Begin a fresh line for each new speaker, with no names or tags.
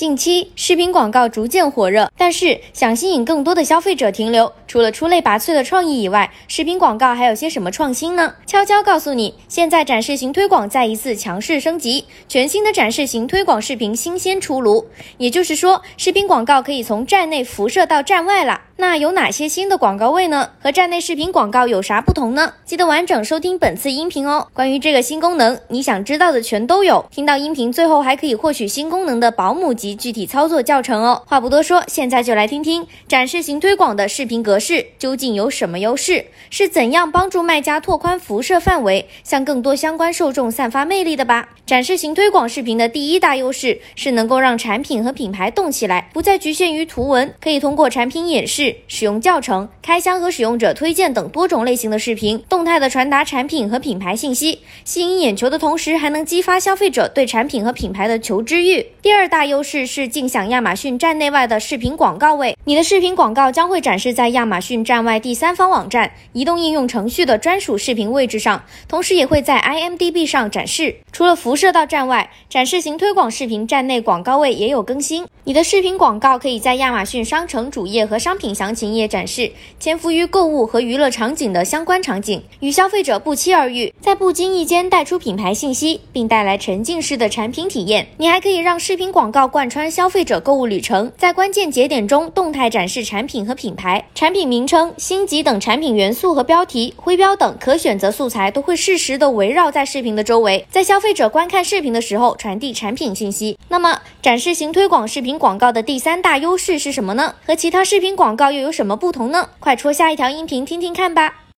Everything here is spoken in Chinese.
近期视频广告逐渐火热，但是想吸引更多的消费者停留，除了出类拔萃的创意以外，视频广告还有些什么创新呢？悄悄告诉你，现在展示型推广再一次强势升级，全新的展示型推广视频新鲜出炉。也就是说，视频广告可以从站内辐射到站外了。那有哪些新的广告位呢？和站内视频广告有啥不同呢？记得完整收听本次音频哦。关于这个新功能，你想知道的全都有。听到音频最后还可以获取新功能的保姆级具体操作教程哦。话不多说，现在就来听听展示型推广的视频格式究竟有什么优势，是怎样帮助卖家拓宽辐射范围，向更多相关受众散发魅力的吧。展示型推广视频的第一大优势是能够让产品和品牌动起来，不再局限于图文，可以通过产品演示。使用教程、开箱和使用者推荐等多种类型的视频，动态的传达产品和品牌信息，吸引眼球的同时，还能激发消费者对产品和品牌的求知欲。第二大优势是尽享亚马逊站内外的视频广告位，你的视频广告将会展示在亚马逊站外第三方网站、移动应用程序的专属视频位置上，同时也会在 IMDB 上展示。除了辐射到站外，展示型推广视频站内广告位也有更新。你的视频广告可以在亚马逊商城主页和商品详情页展示，潜伏于购物和娱乐场景的相关场景，与消费者不期而遇，在不经意间带出品牌信息，并带来沉浸式的产品体验。你还可以让视频广告关贯穿消费者购物旅程，在关键节点中动态展示产品和品牌、产品名称、星级等产品元素和标题、徽标等可选择素材都会适时的围绕在视频的周围，在消费者观看视频的时候传递产品信息。那么，展示型推广视频广告的第三大优势是什么呢？和其他视频广告又有什么不同呢？快戳下一条音频听听看吧。